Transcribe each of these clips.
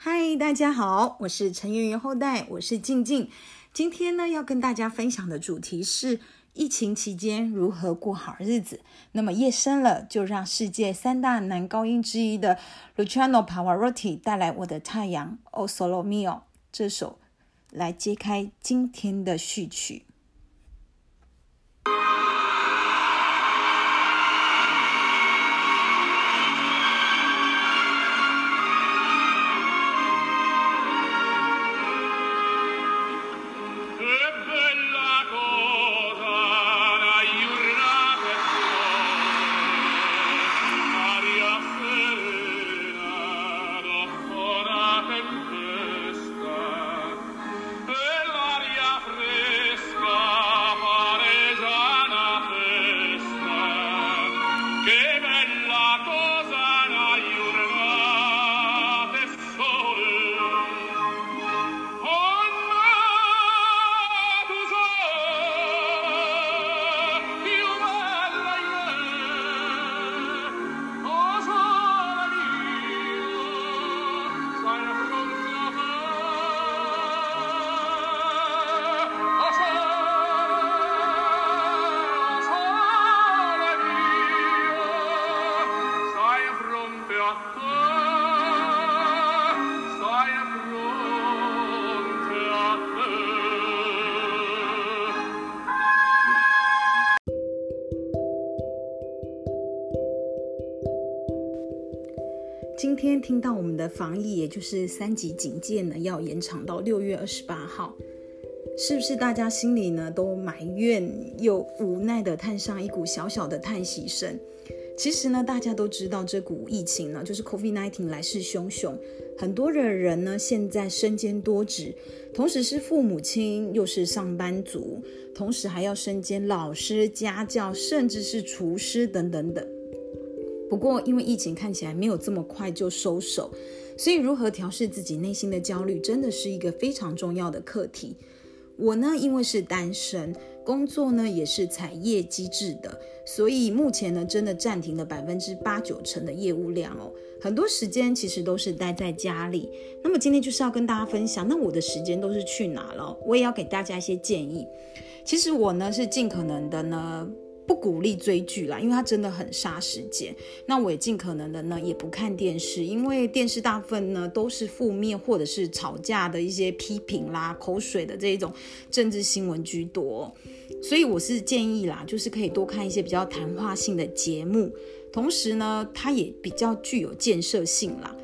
嗨，大家好，我是陈圆圆后代，我是静静。今天呢，要跟大家分享的主题是疫情期间如何过好日子。那么夜深了，就让世界三大男高音之一的 Luciano Pavarotti 带来《我的太阳》O Solo Mio 这首，来揭开今天的序曲。今天听到我们的防疫，也就是三级警戒呢，要延长到六月二十八号，是不是大家心里呢都埋怨又无奈的叹上一股小小的叹息声？其实呢，大家都知道这股疫情呢，就是 COVID-19 来势汹汹，很多的人呢现在身兼多职，同时是父母亲，又是上班族，同时还要身兼老师、家教，甚至是厨师等等等。不过，因为疫情看起来没有这么快就收手，所以如何调试自己内心的焦虑，真的是一个非常重要的课题。我呢，因为是单身，工作呢也是产业机制的，所以目前呢，真的暂停了百分之八九成的业务量哦。很多时间其实都是待在家里。那么今天就是要跟大家分享，那我的时间都是去哪了？我也要给大家一些建议。其实我呢是尽可能的呢。不鼓励追剧啦，因为它真的很杀时间。那我也尽可能的呢，也不看电视，因为电视大部分呢都是负面或者是吵架的一些批评啦、口水的这一种政治新闻居多。所以我是建议啦，就是可以多看一些比较谈话性的节目，同时呢，它也比较具有建设性啦。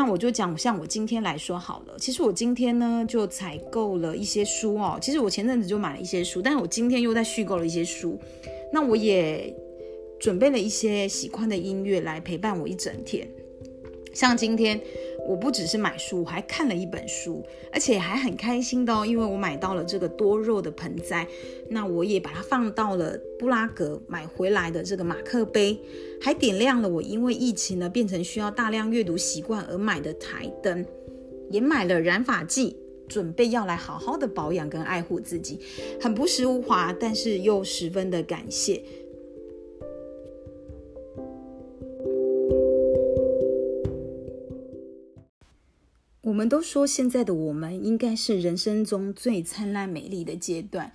那我就讲，像我今天来说好了。其实我今天呢就采购了一些书哦。其实我前阵子就买了一些书，但是我今天又在续购了一些书。那我也准备了一些喜欢的音乐来陪伴我一整天。像今天。我不只是买书，我还看了一本书，而且还很开心的哦，因为我买到了这个多肉的盆栽，那我也把它放到了布拉格买回来的这个马克杯，还点亮了我因为疫情呢变成需要大量阅读习惯而买的台灯，也买了染发剂，准备要来好好的保养跟爱护自己，很朴实无华，但是又十分的感谢。我们都说，现在的我们应该是人生中最灿烂美丽的阶段，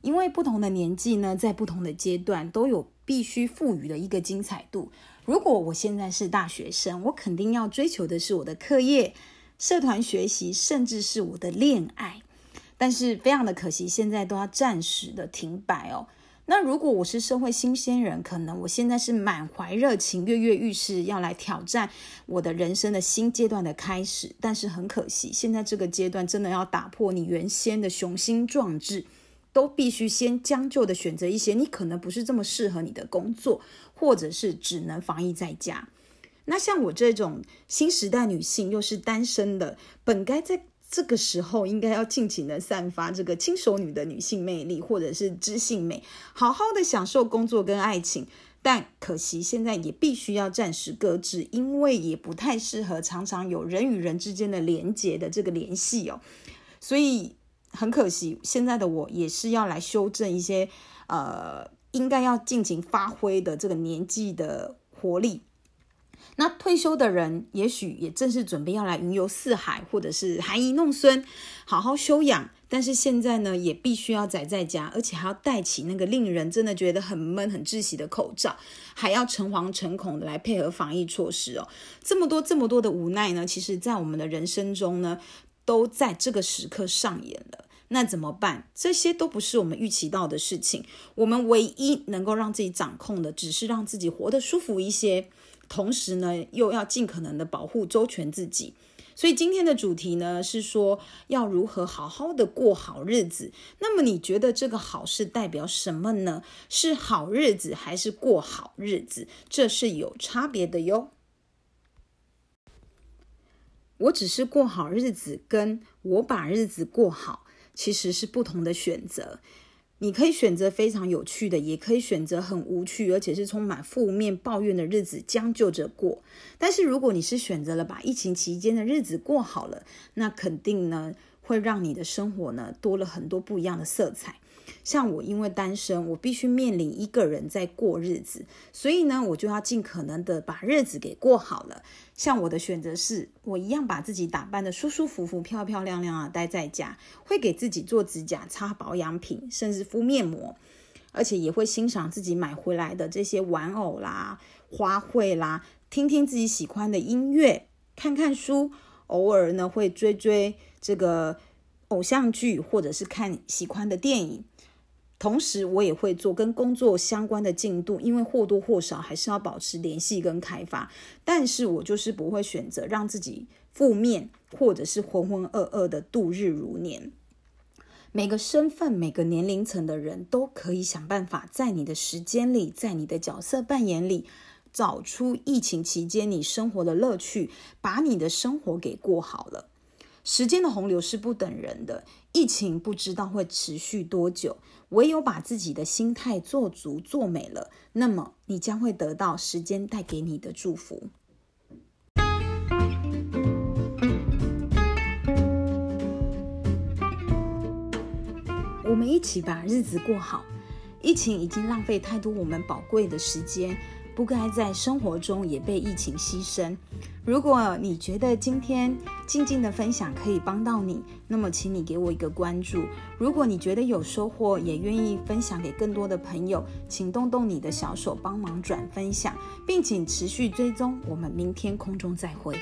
因为不同的年纪呢，在不同的阶段都有必须赋予的一个精彩度。如果我现在是大学生，我肯定要追求的是我的课业、社团学习，甚至是我的恋爱。但是非常的可惜，现在都要暂时的停摆哦。那如果我是社会新鲜人，可能我现在是满怀热情、跃跃欲试，要来挑战我的人生的新阶段的开始。但是很可惜，现在这个阶段真的要打破你原先的雄心壮志，都必须先将就的选择一些你可能不是这么适合你的工作，或者是只能防疫在家。那像我这种新时代女性，又是单身的，本该在。这个时候应该要尽情的散发这个轻熟女的女性魅力，或者是知性美，好好的享受工作跟爱情。但可惜现在也必须要暂时搁置，因为也不太适合常常有人与人之间的连接的这个联系哦。所以很可惜，现在的我也是要来修正一些呃，应该要尽情发挥的这个年纪的活力。那退休的人，也许也正是准备要来云游四海，或者是含饴弄孙，好好休养。但是现在呢，也必须要宅在家，而且还要戴起那个令人真的觉得很闷、很窒息的口罩，还要诚惶诚恐的来配合防疫措施哦。这么多、这么多的无奈呢，其实在我们的人生中呢，都在这个时刻上演了。那怎么办？这些都不是我们预期到的事情。我们唯一能够让自己掌控的，只是让自己活得舒服一些。同时呢，又要尽可能的保护周全自己，所以今天的主题呢是说要如何好好的过好日子。那么你觉得这个好是代表什么呢？是好日子还是过好日子？这是有差别的哟。我只是过好日子，跟我把日子过好，其实是不同的选择。你可以选择非常有趣的，也可以选择很无趣，而且是充满负面抱怨的日子将就着过。但是如果你是选择了把疫情期间的日子过好了，那肯定呢会让你的生活呢多了很多不一样的色彩。像我因为单身，我必须面临一个人在过日子，所以呢，我就要尽可能的把日子给过好了。像我的选择是，我一样把自己打扮的舒舒服服、漂漂亮亮啊，待在家，会给自己做指甲、擦保养品，甚至敷面膜，而且也会欣赏自己买回来的这些玩偶啦、花卉啦，听听自己喜欢的音乐，看看书，偶尔呢会追追这个偶像剧，或者是看喜欢的电影。同时，我也会做跟工作相关的进度，因为或多或少还是要保持联系跟开发。但是我就是不会选择让自己负面或者是浑浑噩噩的度日如年。每个身份、每个年龄层的人都可以想办法，在你的时间里，在你的角色扮演里，找出疫情期间你生活的乐趣，把你的生活给过好了。时间的洪流是不等人的，疫情不知道会持续多久。唯有把自己的心态做足做美了，那么你将会得到时间带给你的祝福。我们一起把日子过好。疫情已经浪费太多我们宝贵的时间。不该在生活中也被疫情牺牲。如果你觉得今天静静的分享可以帮到你，那么请你给我一个关注。如果你觉得有收获，也愿意分享给更多的朋友，请动动你的小手帮忙转分享，并请持续追踪。我们明天空中再会。